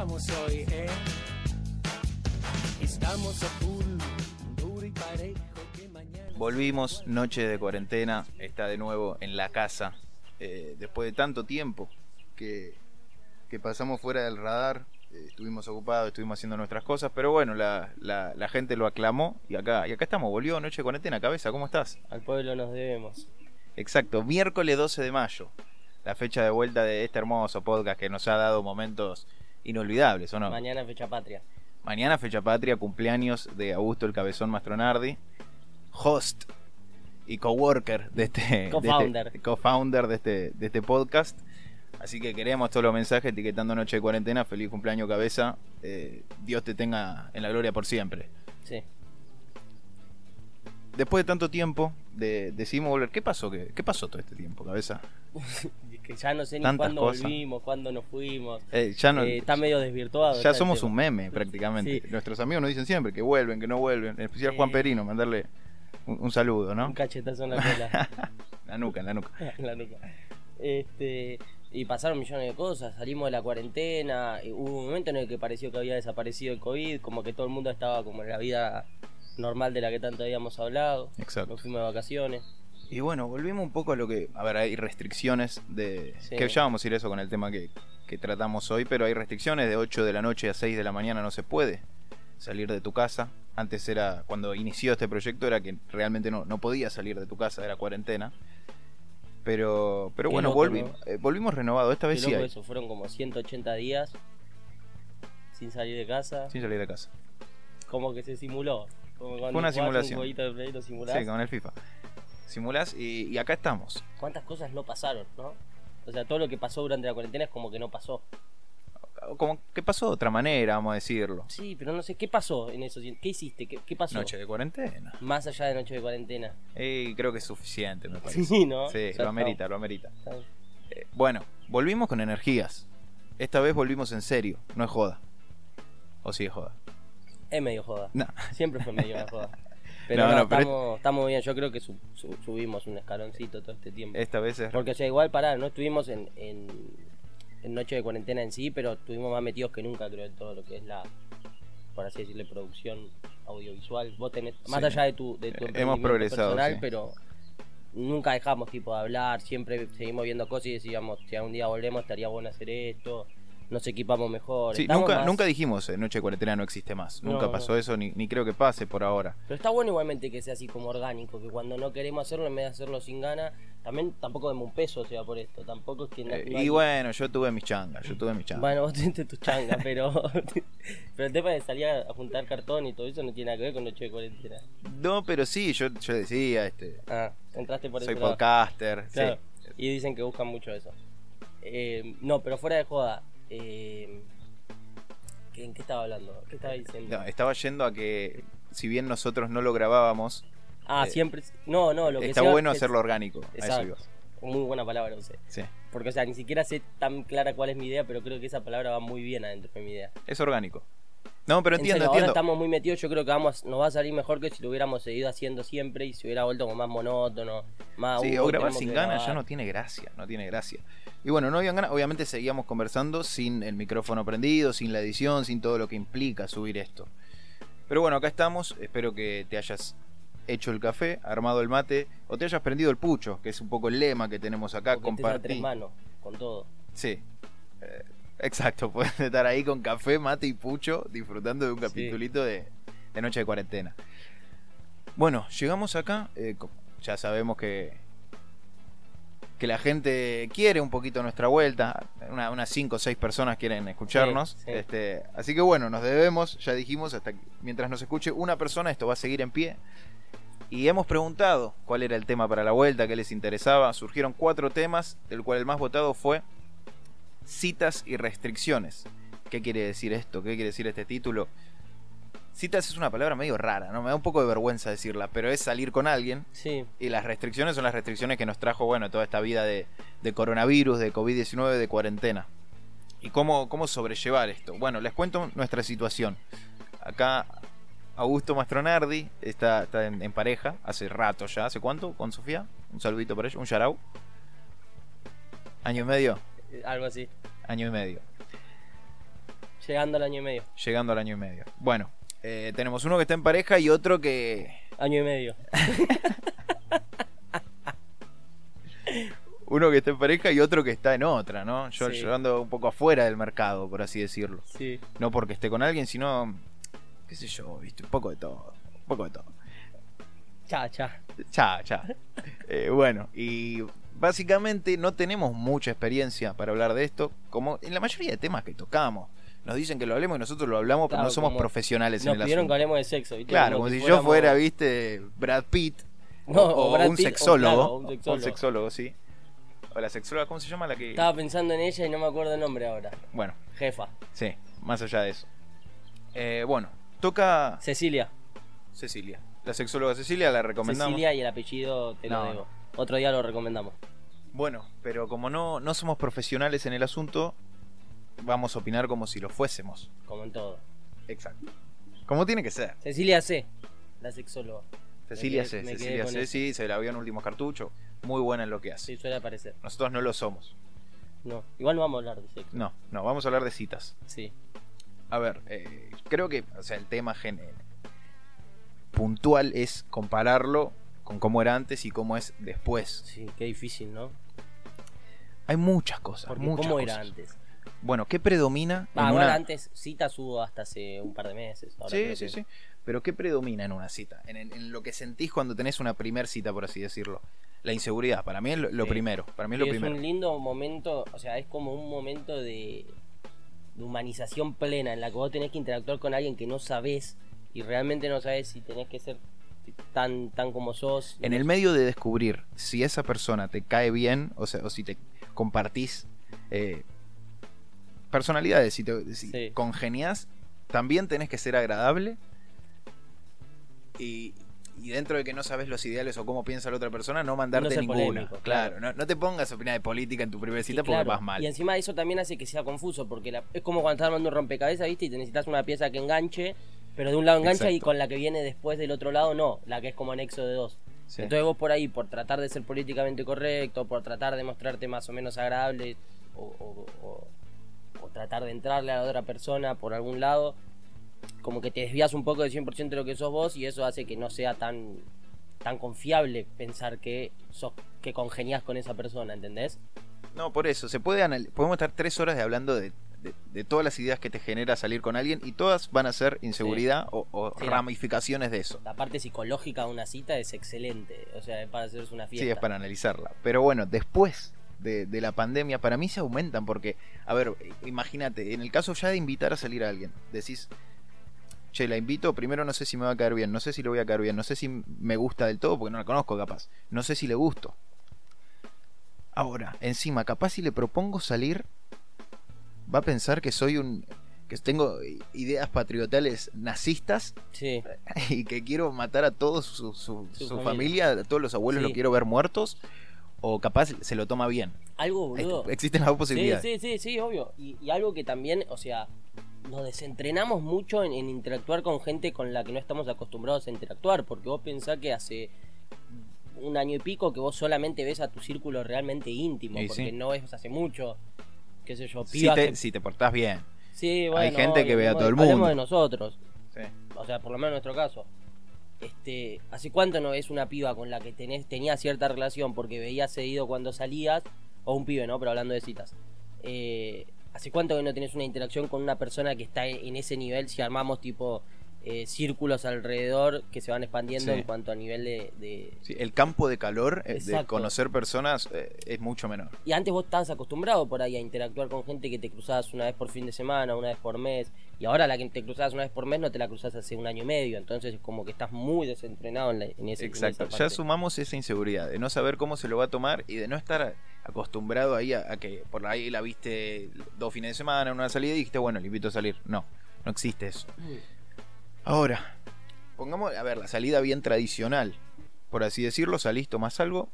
estamos hoy, eh? Estamos a full, duro y parejo que mañana... Volvimos, noche de cuarentena, está de nuevo en la casa, eh, después de tanto tiempo que, que pasamos fuera del radar, eh, estuvimos ocupados, estuvimos haciendo nuestras cosas, pero bueno, la, la, la gente lo aclamó y acá, y acá estamos, volvió noche de cuarentena, cabeza, ¿cómo estás? Al pueblo nos debemos. Exacto, miércoles 12 de mayo, la fecha de vuelta de este hermoso podcast que nos ha dado momentos inolvidables, ¿o no? Mañana fecha patria. Mañana fecha patria, cumpleaños de Augusto el Cabezón Mastronardi, host y coworker de este de Co-founder. este- co-founder de este, de este podcast. Así que queremos todos los mensajes etiquetando Noche de Cuarentena, feliz cumpleaños cabeza, eh, Dios te tenga en la gloria por siempre. Sí. Después de tanto tiempo, de, decidimos volver. ¿Qué pasó? ¿Qué, ¿Qué pasó todo este tiempo, cabeza? Que ya no sé ni Tantas cuándo cosas. volvimos, cuándo nos fuimos. Eh, ya no, Eh, está medio desvirtuado. ya somos un meme prácticamente. Sí. Nuestros amigos nos dicen siempre que vuelven, que no vuelven. En especial Juan. Perino, mandarle un, un saludo, ¿no? Un cachetazo en la cola. la nuca, en la nuca. la nuca. Este, y pasaron millones de cosas, salimos de la cuarentena, hubo un momento en el que pareció que había desaparecido el COVID, como que todo el mundo estaba como en la vida normal de la que tanto habíamos hablado. Exacto. Nos fuimos de vacaciones. Y bueno, volvimos un poco a lo que. A ver, hay restricciones de. Sí. Que ya vamos a ir eso con el tema que, que tratamos hoy, pero hay restricciones de 8 de la noche a 6 de la mañana no se puede salir de tu casa. Antes era, cuando inició este proyecto, era que realmente no, no podías salir de tu casa, era cuarentena. Pero, pero Qué bueno, loco, volvimos, eh, volvimos renovados. Esta Qué vez sí hay, eso, fueron como 180 días sin salir de casa. sin salir de casa. Como que se simuló. Como cuando una simulación. Un jueguito de Play lo simulás. Sí, con el FIFA. Simulás y, y acá estamos. ¿Cuántas cosas no pasaron, no? O sea, todo lo que pasó durante la cuarentena es como que no pasó. Como que pasó de otra manera, vamos a decirlo. Sí, pero no sé, ¿qué pasó en eso? ¿Qué hiciste? ¿Qué, qué pasó? Noche de cuarentena. Más allá de noche de cuarentena. Y creo que es suficiente, me parece. Sí, ¿no? Sí, lo amerita, lo amerita. Eh, bueno, volvimos con energías. Esta vez volvimos en serio, no es joda. O sí es joda. Es medio joda. No. Siempre fue medio joda. Pero No, no, no, pero estamos, estamos bien. Yo creo que su- su- subimos un escaloncito todo este tiempo. Esta vez es. Porque, o sea, igual, pará, no estuvimos en, en, en noche de cuarentena en sí, pero estuvimos más metidos que nunca, creo, en todo lo que es la, por así decirle, producción audiovisual. Vos tenés, más allá de tu, de tu Eh, hemos emprendimiento progresado, personal, sí. pero nunca dejamos tipo de hablar, siempre seguimos viendo cosas y decíamos, si algún día volvemos estaría bueno hacer esto, nos equipamos mejor. Sí, nunca, más- nunca dijimos eh, Noche de Cuarentena no existe más. Nunca pasó no. eso, ni, ni creo que pase por ahora. Pero está bueno igualmente que sea así como orgánico, que cuando no queremos hacerlo, en vez de hacerlo sin gana, también tampoco demos un peso, o sea, por esto. Tampoco es que no, Eh, y bueno, yo tuve mis changas, yo tuve mis changas. Bueno, vos tuviste tu changa, pero. pero el tema de salir a juntar cartón y todo eso no tiene nada que ver con noche de cuarentena. No, pero sí, yo, yo decía, este, Ah, entraste por soy ese lado. podcaster. sí. Y dicen que buscan mucho eso. Eh, no, pero fuera de joda. Eh, ¿qué- ¿En qué estaba hablando? ¿Qué estaba diciendo? No, estaba yendo a que, si bien nosotros no lo grabábamos, ah, eh, siempre. No, no, lo que está sea bueno es- hacerlo orgánico. A eso Exacto. Muy buena palabra usé. Sí, Porque, o sea, ni siquiera sé tan clara cuál es mi idea, pero creo que esa palabra va muy bien adentro de mi idea. es orgánico. No, pero En entiendo, serio, ahora entiendo. estamos muy metidos, yo creo que vamos, nos va a salir mejor que si lo hubiéramos seguido haciendo siempre y se hubiera vuelto como más monótono, más... Sí, "Uh, o grabar sin ganas ya grabar". no tiene gracia, no tiene gracia. Y bueno, no habían ganas, obviamente seguíamos conversando sin el micrófono prendido, sin la edición, sin todo lo que implica subir esto. Pero bueno, acá estamos, espero que te hayas hecho el café, armado el mate, o te hayas prendido el pucho, que es un poco el lema que tenemos acá, tres compartir. manos, con todo. Sí. Eh, exacto, puedes estar ahí con café, mate y pucho, disfrutando de un Sí. capitulito de, de Noche de Cuarentena. Bueno, llegamos acá, eh, ya sabemos que, que la gente quiere un poquito nuestra vuelta, una- unas 5 o 6 personas quieren escucharnos, Sí, sí. Este, así que bueno, nos debemos, ya dijimos, hasta que- mientras nos escuche una persona esto va a seguir en pie. Y hemos preguntado cuál era el tema para la vuelta, qué les interesaba. Surgieron cuatro temas, del cual el más votado fue citas y restricciones. ¿Qué quiere decir esto? ¿Qué quiere decir este título? Citas es una palabra medio rara, ¿no? Me da un poco de vergüenza decirla, pero es salir con alguien. Sí, Y las restricciones son las restricciones que nos trajo, bueno, toda esta vida de, de coronavirus, de COVID-19, de cuarentena. ¿Y cómo, cómo sobrellevar esto? Bueno, les cuento nuestra situación. Acá Augusto Mastronardi está, está en, en pareja, hace rato ya. ¿Hace cuánto con Sofía? Un saludito para ella, un yarau. ¿Año y medio? Algo así. Año y medio. Llegando al año y medio. Llegando al año y medio. Bueno, eh, tenemos uno que está en pareja y otro que. Año y medio. Uno que está en pareja y otro que está en otra, ¿no? Yo, Sí. yo ando un poco afuera del mercado, por así decirlo. Sí. No porque esté con alguien, sino. qué sé yo, viste, un poco de todo. Un poco de todo. Cha, cha. Cha, cha. Eh, bueno, y básicamente no tenemos mucha experiencia para hablar de esto, como en la mayoría de temas que tocamos. Nos dicen que lo hablemos y nosotros lo hablamos, pero no somos profesionales Nos en el asunto. que hablemos de sexo. ¿viste? Claro, como si yo fuera, viste, Brad Pitt. No, o, o Brad un Pitt, o sexólogo. claro, un o sexólogo. un sexólogo, sí. O la sexóloga, ¿cómo se llama la que.? Estaba pensando en ella y no me acuerdo el nombre ahora. Bueno, Jefa. sí, más allá de eso. Eh, bueno, toca Cecilia. Cecilia. La sexóloga Cecilia la recomendamos. Cecilia y el apellido te No, lo digo. Otro día lo recomendamos. Bueno, pero como no, no somos profesionales en el asunto, vamos a opinar como si lo fuésemos. Como en todo. Exacto. Como tiene que ser. Cecilia C. La sexóloga. Cecilia quedé- C. Cecilia C. eso. Sí, se la vio en último cartucho. Muy buena en lo que hace. Sí, suele aparecer. Nosotros no lo somos. No. Igual no vamos a hablar de sexo. No, no, vamos a hablar de citas. Sí. A ver, eh, creo que, o sea, el tema gen- puntual es compararlo con cómo era antes y cómo es después. Sí, qué difícil, ¿no? Hay muchas cosas, Porque muchas ¿cómo era antes? Bueno, ¿qué predomina en igual una... antes citas hubo hasta hace un par de meses. ahora Sí, sí, que- sí. Pero ¿qué predomina en una cita? En, en- en lo que sentís cuando tenés una primer cita, por así decirlo. La inseguridad, para mí es lo, lo Sí. primero. Para mí es lo primero. un lindo momento, o sea, es como un momento de, de humanización plena en la que vos tenés que interactuar con alguien que no sabés y realmente no sabés si tenés que ser tan tan como sos. En el medio de descubrir si esa persona te cae bien, o sea, o si te compartís eh, personalidades, si, te, si Sí. congenias, también tenés que ser agradable. Y, y dentro de que no sabes los ideales o cómo piensa la otra persona, no mandarte No ninguna. polémico, claro, claro. No, no te pongas a opinar de política en tu primera Y cita porque claro, vas mal. Y encima eso también hace que sea confuso, porque la- es como cuando estás armando un rompecabezas, ¿viste? Y te necesitas una pieza que enganche, pero de un lado engancha y con la que viene después del otro lado no, la que es como anexo de dos. Sí. Entonces vos por ahí, por tratar de ser políticamente correcto, por tratar de mostrarte más o menos agradable, o, o- o- o tratar de entrarle a la otra persona por algún lado, como que te desvías un poco del 100% de lo que sos vos y eso hace que no sea tan tan confiable pensar que sos que congenias con esa persona, ¿entendés? No, por eso, se puede podemos estar tres horas de hablando de, de- de todas las ideas que te genera salir con alguien y todas van a ser inseguridad o, o Sí, la- ramificaciones de eso. La parte psicológica de una cita es excelente, o sea, es para hacerse una fiesta. Sí, es para analizarla. Pero bueno, después de, de la pandemia, para mí se aumentan porque, a ver, imagínate, en el caso ya de invitar a salir a alguien, decís, che, la invito, primero no sé si me va a caer bien, no sé si le voy a caer bien, no sé si me gusta del todo porque no la conozco capaz, no sé si le gusto. Ahora, encima, capaz si le propongo salir, va a pensar que soy un... que tengo ideas patriotales nazistas Sí, y que quiero matar a toda su, su- Su su familia. familia. a todos los abuelos Sí. los quiero ver muertos, o capaz se lo toma bien. algo boludo. Ex- Existen las dos posibilidades. sí, sí, sí, obvio. Y, y algo que también, o sea, nos desentrenamos mucho en, en interactuar con gente con la que no estamos acostumbrados a interactuar, porque vos pensás que hace un año y pico que vos solamente ves a tu círculo realmente íntimo, Y porque no ves hace mucho, qué sé yo, Si pibas te, que- si te portás bien. Sí, bueno, gente que ve a todo el mundo. de nosotros, Sí. o sea, por lo menos en nuestro caso. Este, ¿hace cuánto no ves una piba con la que tenés, tenías cierta relación porque veías seguido cuando salías? O un pibe, ¿no? Pero hablando de citas. Eh, ¿Hace cuánto que no tenés una interacción con una persona que está en ese nivel? Si armamos tipo eh, círculos alrededor que se van expandiendo Sí. en cuanto a nivel de, de- Sí, el campo de calor eh, de conocer personas eh, es mucho menor. Y antes vos estabas acostumbrado por ahí a interactuar con gente que te cruzabas una vez por fin de semana, una vez por mes. Y ahora la que te cruzabas una vez por mes no te la cruzas hace un año y medio. Entonces es como que estás muy desentrenado en, la- en ese en Exacto. Ya sumamos esa inseguridad de no saber cómo se lo va a tomar y de no estar acostumbrado ahí a, a que por ahí la viste dos fines de semana en una salida y dijiste, bueno, le invito a salir. No, no existe eso. Mm. Ahora, pongamos, a ver, la salida bien tradicional. Por así decirlo, salís, tomás algo,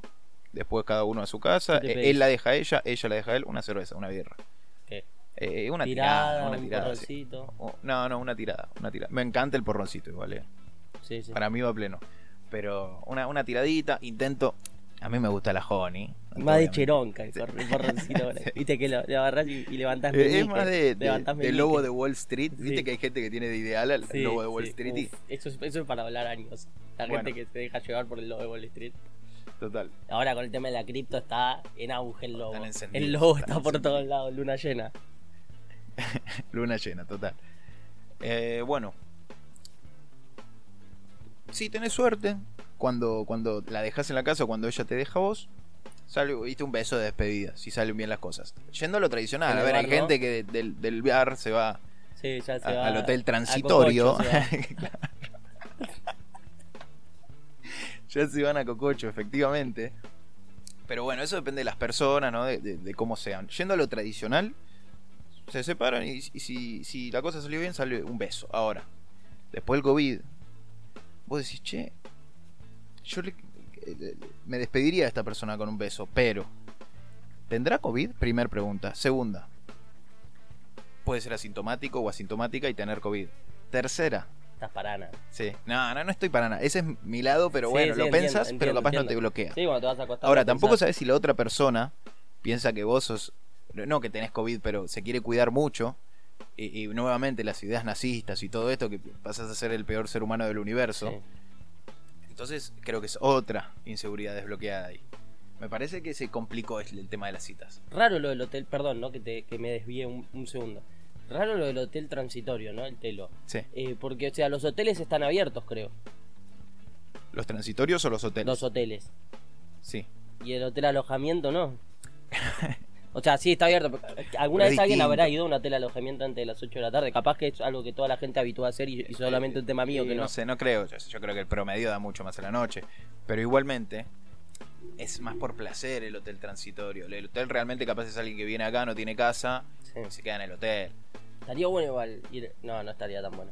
después cada uno a su casa, ¿Qué te eh, él la deja a ella, ella la deja a él, una cerveza, una birra. ¿Qué? Eh, una Tirada, tirada, una un tirada. sí. No, no, una tirada, una tirada. Me encanta el porroncito igual, eh. Sí, sí. Para mí va pleno. Pero una, una tiradita, intento. A mí me gusta la honey. Más de cheronca, Sí. por, por decirlo ahora. Viste que lo, lo agarrás y, y levantás Es más de, de- levantás de meñique. lobo de Wall Street. Viste Sí. que hay gente que tiene de ideal al Sí, lobo de Wall sí, Street. y- uf, eso, es, eso es para hablar años. La Bueno. gente que se deja llevar por el lobo de Wall Street. Total. Ahora con el tema de la cripto está en auge el lobo. El lobo está por todos lados, luna llena. Luna llena, total. Eh, bueno. Si tenés suerte, cuando, cuando la dejas en la casa o cuando ella te deja a vos, sale, viste, un beso de despedida, si salen bien las cosas. Yendo a lo tradicional, a ver, hay gente que del, del bar se va Sí, ya se a- va al hotel transitorio. Ya se van a Cococho, efectivamente. Pero bueno, eso depende de las personas, ¿no? De, de- de cómo sean. Yendo a lo tradicional, se separan y, y si, si la cosa salió bien, sale un beso. Ahora, después del COVID, vos decís, che, yo le- eh, me despediría de esta persona con un beso, pero ¿tendrá COVID? Primer pregunta. Segunda, puede ser asintomático o asintomática y tener COVID. Tercera, Estás parana. sí, no, no, no estoy para nada. Ese es mi lado, pero bueno, sí, lo entiendo, pensás, pero entiendo, capaz no entiendo. te bloquea. Sí, cuando te vas a acostar. Ahora, tampoco sabes si la otra persona piensa que vos sos. No que tenés COVID, pero se quiere cuidar mucho. Y, y nuevamente las ideas nazistas y todo esto, que pasas a ser el peor ser humano del universo. Sí. Entonces, creo que es otra inseguridad desbloqueada ahí. Me parece que se complicó el, tema de las citas. Raro lo del hotel, perdón, ¿no? Que, te, que me desvíe un, un segundo. Raro lo del hotel transitorio, ¿no? El telo. Sí. Eh, porque, o sea, los hoteles están abiertos, creo. ¿Los transitorios o los hoteles? Los hoteles. Sí. Y el hotel alojamiento, ¿no? O sea, sí está abierto. pero ¿Alguna vez alguien habrá ido a un hotel alojamiento antes de las 8 de la tarde? Capaz que es algo que toda la gente habitúa a hacer y, y solamente un tema mío Eh, que no. No sé, no creo. Yo, yo creo que el promedio da mucho más a la noche. Pero igualmente, es más por placer el hotel transitorio. El hotel realmente capaz es alguien que viene acá, no tiene casa, Sí. se queda en el hotel. Estaría bueno igual ir. No, no estaría tan bueno.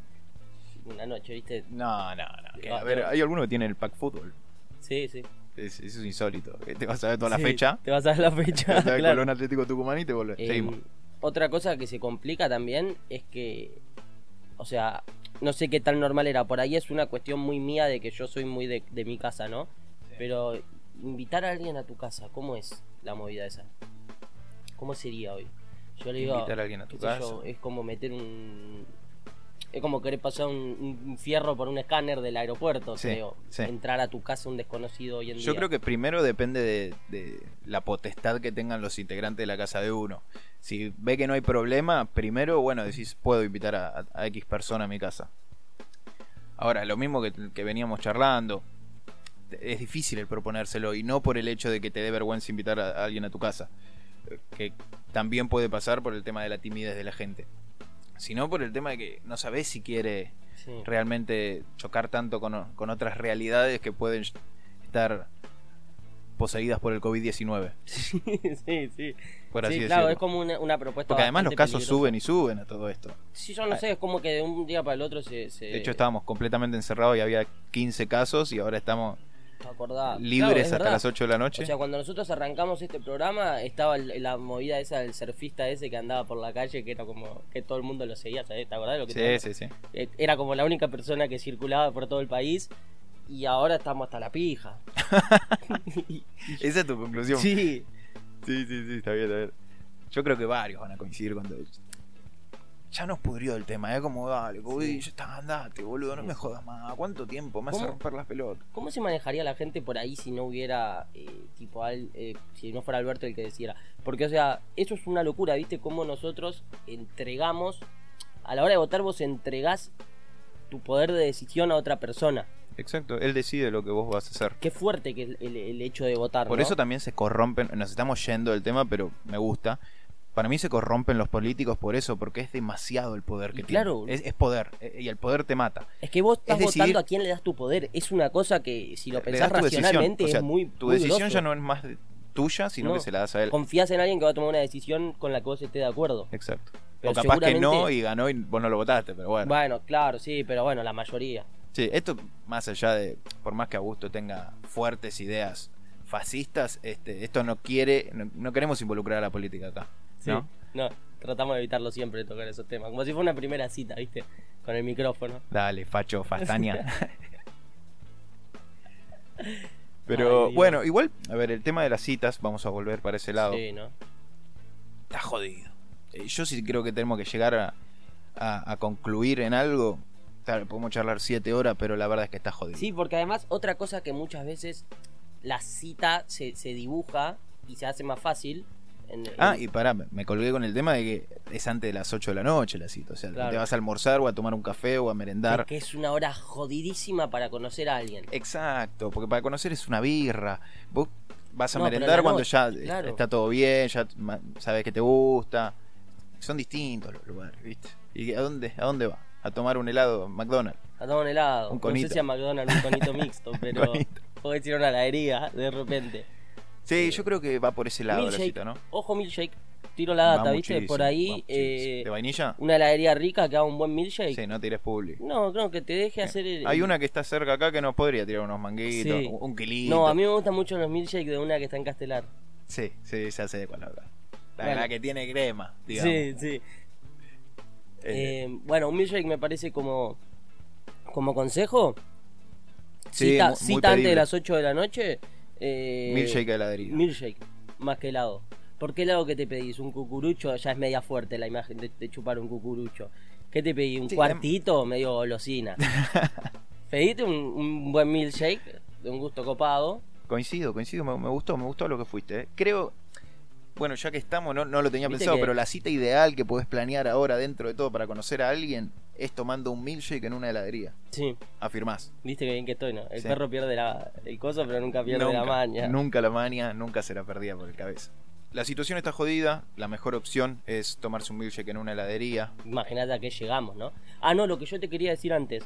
Una noche, ¿viste? No, no, no. que- a ver, hay alguno que tiene el pack fútbol. Sí, sí. Es, eso es insólito. Que Te vas a ver toda la Sí, fecha. Te vas a ver la Te fecha. vas a ver claro. Colón Atlético Tucumán y te volvés. Eh, Seguimos. otra cosa que se complica también es que, o sea, no sé qué tan normal era. Por ahí es una cuestión muy mía de que yo soy muy de, de mi casa, ¿no? Pero invitar a alguien a tu casa, ¿cómo es la movida esa? ¿Cómo sería hoy? Yo le digo, Invitar a alguien a tu casa. yo, es como meter un... Es como querer pasar un, un fierro por un escáner del aeropuerto, Sí, creo. sí. Entrar a tu casa un desconocido hoy en Yo día. creo que primero depende de, de la potestad que tengan los integrantes de la casa de uno. Si ve que no hay problema, primero, bueno, decís, puedo invitar a, a- a X persona a mi casa. Ahora, lo mismo que, que veníamos charlando, es difícil el proponérselo y no por el hecho de que te dé vergüenza invitar a, a alguien a tu casa, eh, que también puede pasar por el tema de la timidez de la gente, sino por el tema de que no sabes si quiere Sí. realmente chocar tanto con, con otras realidades que pueden estar poseídas por el COVID-19, sí, sí. por así Sí, claro, es como una, una propuesta. Porque además los casos peligrosa. suben y suben a todo esto. Sí, yo no sé, es como que de un día para el otro se. se De hecho, estábamos completamente encerrados y había 15 casos y ahora estamos Claro, libres es hasta las 8 de la noche. O sea, cuando nosotros arrancamos este programa, estaba la movida esa del surfista ese que andaba por la calle, que era como que todo el mundo lo seguía, ¿sabes? ¿Te acordás de lo que sí, sí, sí. Eh, Era como la única persona que circulaba por todo el país y ahora estamos hasta la pija. Esa es tu conclusión. Sí, sí, sí, sí, está bien, está bien. Yo creo que varios van a coincidir cuando... Ya nos pudrió el tema, es como, dale, COVID, Sí. ya está, andate, boludo, no Sí, me jodas más. ¿Cuánto tiempo? Me ¿Cómo? romper las pelotas. ¿Cómo se manejaría la gente por ahí si no hubiera, eh, tipo, al- eh, si no fuera Alberto el que decidiera? Porque, o sea, eso es una locura, ¿viste? Cómo nosotros entregamos, a la hora de votar vos entregás tu poder de decisión a otra persona. Exacto, él decide lo que vos vas a hacer. Qué fuerte que es el, el hecho de votar, Por ¿no? eso también se corrompen, nos estamos yendo del tema, pero me gusta. Para mí se corrompen los políticos por eso, porque es demasiado el poder que Y tienen. claro. Es, es poder, eh, y el poder te mata. Es que vos estás Es decidir- votando a quién le das tu poder. Es una cosa que, si lo pensás racionalmente, o sea, es muy. Tu muy decisión grosso. ya no es más de- tuya, sino No. que se la das a él. Confías en alguien que va a tomar una decisión con la que vos estés de acuerdo. Exacto. Pero o capaz que no y ganó y vos no lo votaste, pero bueno. Bueno, claro, sí, pero bueno, la mayoría. Sí, esto más allá de, por más que Augusto tenga fuertes ideas fascistas, este, esto no quiere, no, no queremos involucrar a la política acá. Sí. ¿no? No, tratamos de evitarlo siempre, tocar esos temas. Como si fuera una primera cita, ¿viste? Con el micrófono. Dale, facho, fastaña. Pero Ay, bueno, igual, a ver, el tema de las citas, vamos a volver para ese lado. Sí, ¿no? Está jodido. Eh, Yo sí creo que tenemos que llegar a, a- a concluir en algo. Podemos charlar siete horas, pero la verdad es que está jodido. Sí, porque además otra cosa que muchas veces la cita se, se dibuja y se hace más fácil. En- Ah, y pará, me- colgué con el tema de que es antes de las 8 de la noche la cita. O sea, Claro. te vas a almorzar o a tomar un café o a merendar. que es una hora jodidísima para conocer a alguien. Exacto, porque para conocer es una birra. Vos vas a No, merendar cuando noche, ya claro. está todo bien, ya sabes que te gusta. Son distintos los lugares, ¿viste? ¿Y a dónde, a dónde va? A tomar un helado McDonald's. A tomar un helado. Un no conito. sé si a McDonald's un conito mixto, pero conito. podés ir a una heladería de repente. Sí, yo creo que va por ese lado la Milkshake. cita, ¿no? Ojo milkshake. Tiro la data, ¿viste? Por ahí eh, ¿De vainilla? una heladería rica que haga un buen milkshake. Sí, no tires publi. No, creo que te deje hacer el... Hay una que está cerca acá que nos podría tirar unos manguitos, Sí. un- kilito. No, a mí me gustan mucho los milkshakes de una que está en Castelar. Sí, sí, ya sé de cuál hablar. La, Bueno. la que tiene crema, digamos. Sí, sí. Eh, Eh, bueno, un milkshake me parece como como consejo. Sí, cita muy cita antes de las 8 de la noche. Eh, milkshake de heladería. Milkshake, más que helado. ¿Por qué helado que te pedís? Un cucurucho, ya es media fuerte la imagen de, de chupar un cucurucho. ¿Qué te pedí? ¿Un Sí, cuartito? Medio golosina. Pediste un, un buen milkshake de un gusto copado. Coincido, coincido, me, me gustó, me gustó lo que fuiste. eh. Creo, bueno, ya que estamos, no, no lo tenía pensado, que- pero la cita ideal que podés planear ahora dentro de todo para conocer a alguien es tomando un milkshake en una heladería. Sí, Afirmás. viste que bien que estoy, ¿no? El Sí. perro pierde la, el coso, pero nunca pierde la maña. Nunca la maña, nunca será perdida por el cabeza. La situación está jodida, la mejor opción es tomarse un milkshake en una heladería. Imagínate a qué llegamos, ¿no? Ah, no, lo que yo te quería decir antes.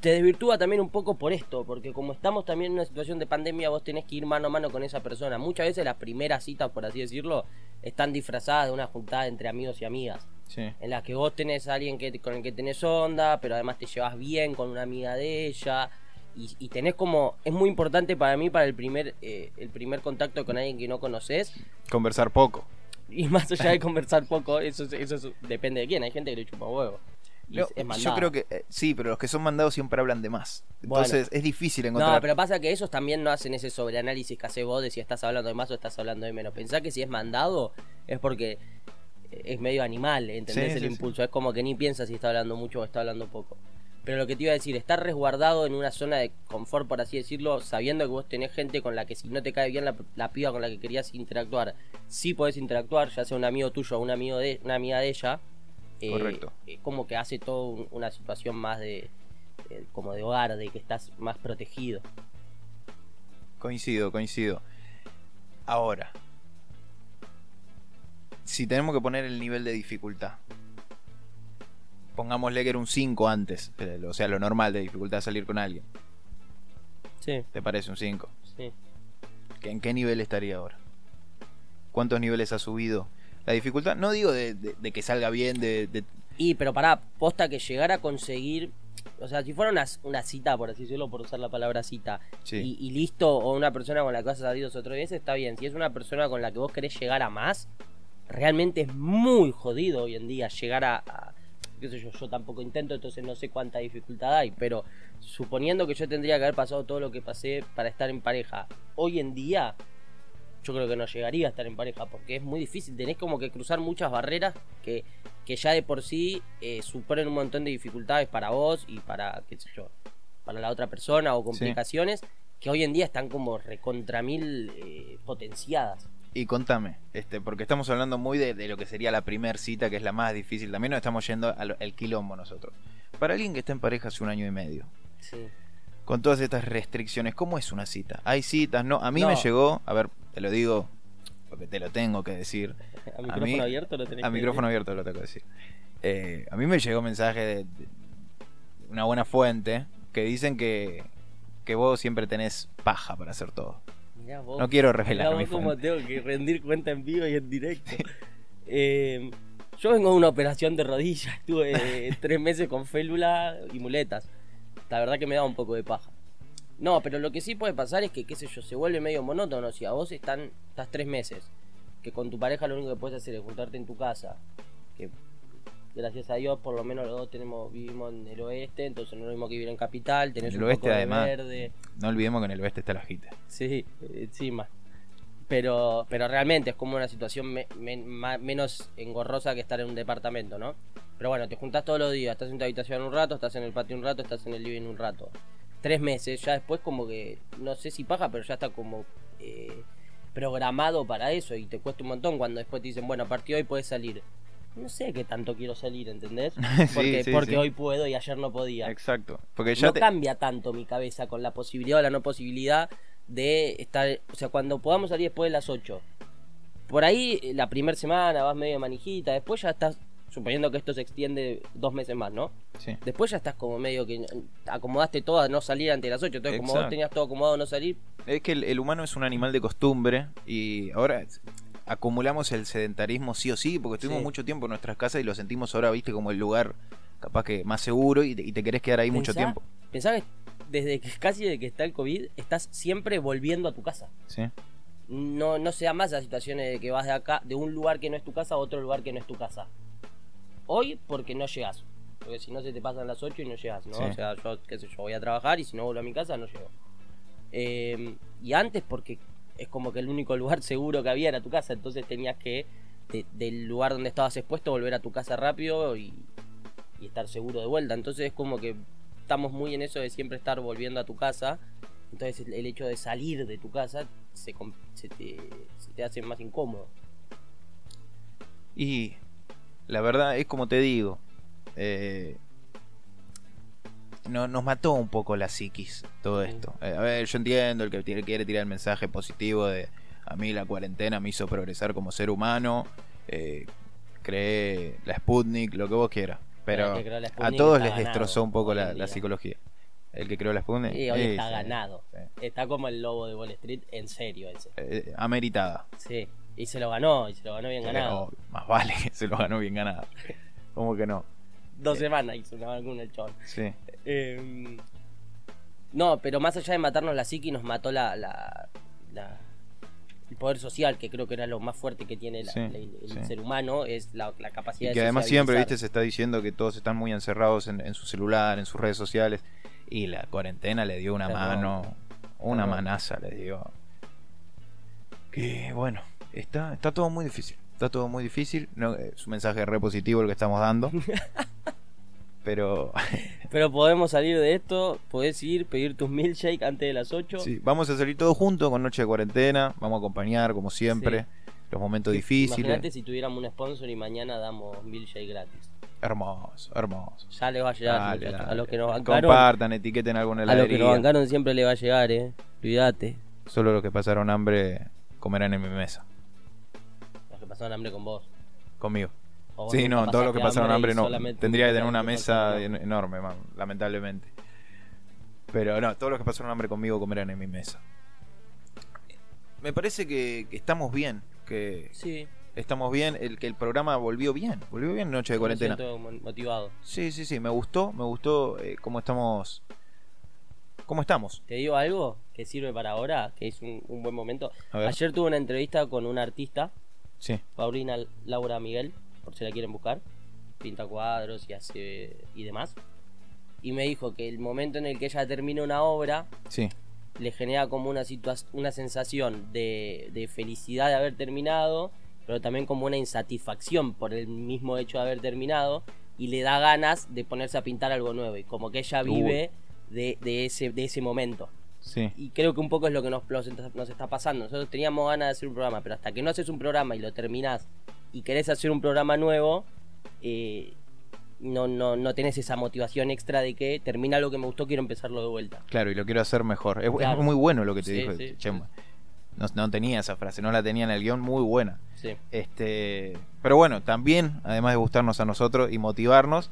Te desvirtúa también un poco por esto, porque como estamos también en una situación de pandemia, vos tenés que ir mano a mano con esa persona. Muchas veces las primeras citas, por así decirlo, están disfrazadas de una juntada entre amigos y amigas. Sí. En las que vos tenés a alguien que, con el que tenés onda, pero además te llevas bien con una amiga de ella. Y, y tenés como. Es muy importante para mí, para el primer, eh, el primer contacto con alguien que no conoces, Conversar poco. y más allá de conversar poco, eso, es- eso es- depende de quién. Hay gente que le chupa huevo. No, yo creo que eh, sí, pero los que son mandados siempre hablan de más. Bueno. Entonces es difícil encontrar. No, pero pasa que esos también no hacen ese sobreanálisis que hace vos de si estás hablando de más o estás hablando de menos. Pensá que si es mandado es porque es medio animal, ¿entendés? Sí, el sí, sí. impulso. Es como que ni piensa si está hablando mucho o está hablando poco. Pero lo que te iba a decir, estar resguardado en una zona de confort, por así decirlo, sabiendo que vos tenés gente con la que si no te cae bien la, la piba con la que querías interactuar, sí podés interactuar, ya sea un amigo tuyo o un amigo de, una amiga de ella. eh, Correcto. Es como que hace todo un- una situación más de, eh, como de hogar, de que estás más protegido. Coincido, coincido. Ahora, si tenemos que poner el nivel de dificultad, pongámosle que era un 5 antes, pero, o sea, lo normal de dificultad salir con alguien. Sí, ¿Te parece un 5? sí. ¿En qué nivel estaría ahora? ¿Cuántos niveles ha subido? La dificultad, no digo de, de- de que salga bien, de, de- Y, pero pará, posta que llegar a conseguir. O sea, si fuera una, una cita, por así decirlo, por usar la palabra cita, Sí. y, y listo, o una persona con la que has salido otro veces, está bien. Si es una persona con la que vos querés llegar a más, realmente es muy jodido hoy en día llegar a. a- qué sé yo, yo tampoco intento, entonces no sé cuánta dificultad hay, pero suponiendo que yo tendría que haber pasado todo lo que pasé para estar en pareja, hoy en día yo creo que no llegaría a estar en pareja porque es muy difícil. Tenés como que cruzar muchas barreras que, que ya de por sí eh, suponen un montón de dificultades para vos y para, qué sé yo, para la otra persona o complicaciones que hoy en día están como recontra mil eh, potenciadas. Y contame, este, porque estamos hablando muy de, de lo que sería la primer cita, que es la más difícil. También nos estamos yendo al quilombo nosotros. Para alguien que está en pareja hace un año y medio, Sí. con todas estas restricciones, ¿cómo es una cita? ¿Hay citas? No, a mí No. me llegó, a ver, te lo digo, porque te lo tengo que decir. A micrófono mí- abierto lo tenés A que micrófono decir. abierto lo tengo que decir. Eh, a mí me llegó mensaje de, de una buena fuente que dicen que, que vos siempre tenés paja para hacer todo. Vos. No quiero revelar vos fuente. tengo que rendir cuenta en vivo y en directo. Eh, yo vengo de una operación de rodilla, estuve tres meses con félula y muletas. La verdad que me da un poco de paja. No, pero lo que sí puede pasar es que, qué sé yo, se vuelve medio monótono. Si a vos están, estás tres meses, que con tu pareja lo único que puedes hacer es juntarte en tu casa, que gracias a Dios, por lo menos los dos tenemos, vivimos en el oeste, entonces no es lo mismo que vivir en capital, tenés En el un oeste, poco de además. verde. No olvidemos que en el oeste está la jita. Sí, encima. Pero, pero realmente es como una situación me- ma- menos engorrosa que estar en un departamento, ¿no? Pero bueno, te juntas todos los días, estás en tu habitación un rato, estás en el patio un rato, estás en el living un rato. Tres meses, ya después como que, no sé si paja, pero ya está como eh, programado para eso y te cuesta un montón cuando después te dicen, bueno, a partir de hoy puedes salir. No sé qué tanto quiero salir, ¿entendés? Sí, Porque, sí, porque sí. hoy puedo y ayer no podía Exacto. Porque ya no te... cambia tanto mi cabeza con la posibilidad o la no posibilidad de estar, o sea, cuando podamos salir después de las 8. Por ahí eh, la primera semana vas medio de manijita, después ya estás, suponiendo que esto se extiende dos meses más, ¿no? Sí. Después ya estás como medio que eh, acomodaste todo a no salir ante las 8, entonces como vos tenías todo acomodado a no salir, Es que el, el humano es un animal de costumbre y ahora acumulamos el sedentarismo sí o sí, porque estuvimos Sí. mucho tiempo en nuestras casas y lo sentimos ahora, viste, como el lugar capaz que más seguro y te, y te querés quedar ahí mucho tiempo. pensá que desde que casi desde que está el COVID, estás siempre volviendo a tu casa. ¿sí? no, no se da más las situaciones de que vas de acá, de un lugar que no es tu casa a otro lugar que no es tu casa. Hoy porque no llegas. Porque si no se te pasan las 8 y no llegas, ¿no? Sí. O sea, yo, qué sé yo, voy a trabajar y si no vuelvo a mi casa no llego. Eh, y antes porque es como que el único lugar seguro que había era tu casa, entonces tenías que de- del lugar donde estabas expuesto volver a tu casa rápido y, y estar seguro de vuelta. Entonces es como que estamos muy en eso de siempre estar volviendo a tu casa. Entonces el, hecho de salir de tu casa se, se te, se te hace más incómodo. Y la verdad es como te digo, eh, no, nos mató un poco la psiquis todo esto. Eh, a ver, yo entiendo el que tiene- quiere tirar el mensaje positivo de a mí la cuarentena me hizo progresar como ser humano, eh, creé la Sputnik, lo que vos quieras. Pero a todos les destrozó un poco la, psicología. El que creó la Sputnik. Y hoy está sí, ganado. sí. Está como el lobo de Wall Street, en serio ese. Eh, ameritada. Sí. Y se lo ganó, y se lo ganó bien Eh, ganado. más vale que se lo ganó bien ganado. ¿Cómo que no? Dos semanas hizo una vacuna el chabón. Sí. Eh, no, pero más allá de matarnos la psiqui, nos mató la, la, la- el poder social, que creo que era lo más fuerte que tiene la- Sí, la- el sí. ser humano, es la, la capacidad Y de que además siempre, viste, se está diciendo que todos están muy encerrados en, en su celular, en sus redes sociales. Y la cuarentena le dio una mano, una manaza le dio. Que bueno, está, está todo muy difícil. Está todo muy difícil. No, es un mensaje re positivo el que estamos dando. Pero Pero podemos salir de esto, podés ir, pedir tus milkshake antes de las 8. sí, vamos a salir todos juntos con Noche de Cuarentena. Vamos a acompañar, como siempre, los momentos difíciles. Imagínate si tuviéramos un sponsor y mañana damos milkshake gratis. Hermoso, hermoso. Ya les va a llegar, Dale, muchachos. dale. A los que nos bancaron, Compartan, etiqueten alguna a los que nos bancaron siempre le va a llegar, eh. Cuídate. Solo los que pasaron hambre comerán en mi mesa. Pasaron hambre con vos. Conmigo. Vos Sí, no, todos los que pasaron hambre no. Tendría que un tener una mesa en- enorme, man, lamentablemente. Pero no, todos los que pasaron hambre conmigo comerán en mi mesa. Me parece que, que estamos bien. Que Sí, estamos bien. El que el programa volvió bien. Volvió bien Noche de me Cuarentena. siento mo- motivado. Sí, sí, sí. Me gustó. Me gustó eh, cómo estamos. ¿Cómo estamos? Te digo algo que sirve para ahora, que es un, un buen momento. Ayer tuve una entrevista con una artista, Sí. Paulina Laura Miguel, por si la quieren buscar. Pinta cuadros y hace y demás. Y me dijo que el momento en el que ella termina una obra Sí. le genera como una una sensación de, de felicidad de haber terminado, pero también como una insatisfacción por el mismo hecho de haber terminado y le da ganas de ponerse a pintar algo nuevo y como que ella Uy. vive de, de ese de ese momento. Sí. Y creo que un poco es lo que nos, nos está- pasando. Nosotros teníamos ganas de hacer un programa, pero hasta que no haces un programa y lo terminás y querés hacer un programa nuevo, eh, no, no, no tenés esa motivación extra de que termina lo que me gustó, quiero empezarlo de vuelta. Claro, y lo quiero hacer mejor. Es, muy bueno lo que te Sí, dijo sí, Chema. No, no tenía esa frase, no la tenía en el guion, muy buena. Sí. Este, pero bueno, también, además de gustarnos a nosotros y motivarnos,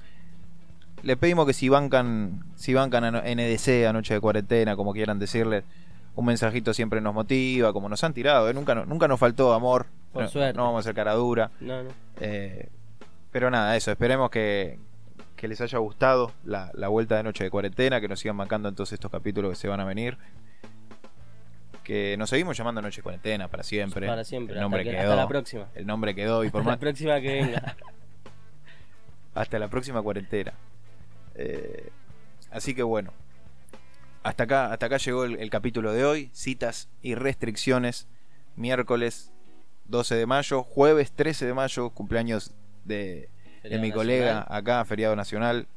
le pedimos que si bancan, si bancan a NDC, a Noche de Cuarentena, como quieran decirle, un mensajito siempre nos motiva, como nos han tirado, ¿eh? nunca, nunca nos faltó amor, Por no, suerte. no vamos a hacer cara dura, No, no. eh, pero nada, eso, esperemos que, que les haya gustado la, la vuelta de Noche de Cuarentena, que nos sigan bancando en todos estos capítulos que se van a venir. Que nos seguimos llamando Noche de Cuarentena para siempre. Para siempre. El nombre hasta, que- quedó. hasta la próxima. El nombre quedó y por Hasta más, la próxima que venga. hasta la próxima cuarentena. Eh, así que bueno, hasta acá, hasta acá llegó el, el capítulo de hoy. Citas y restricciones. Miércoles 12 de mayo, jueves 13 de mayo, cumpleaños de, de mi nacional. colega acá, feriado nacional,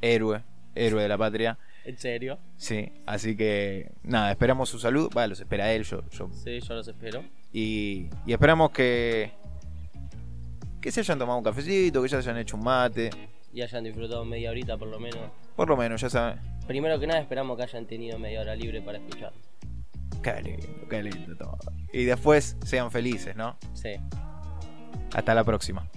héroe, héroe de la patria. ¿En serio? Sí, así que nada, esperamos su salud. Va, los espera él, yo, yo Sí, yo los espero. y, y esperamos que que se hayan tomado un cafecito, que ya se hayan hecho un mate, Y hayan disfrutado media horita por lo menos. por lo menos, ya saben. Primero que nada esperamos que hayan tenido media hora libre para escuchar. Qué lindo, qué lindo todo. Y después sean felices, ¿no? Sí. Hasta la próxima.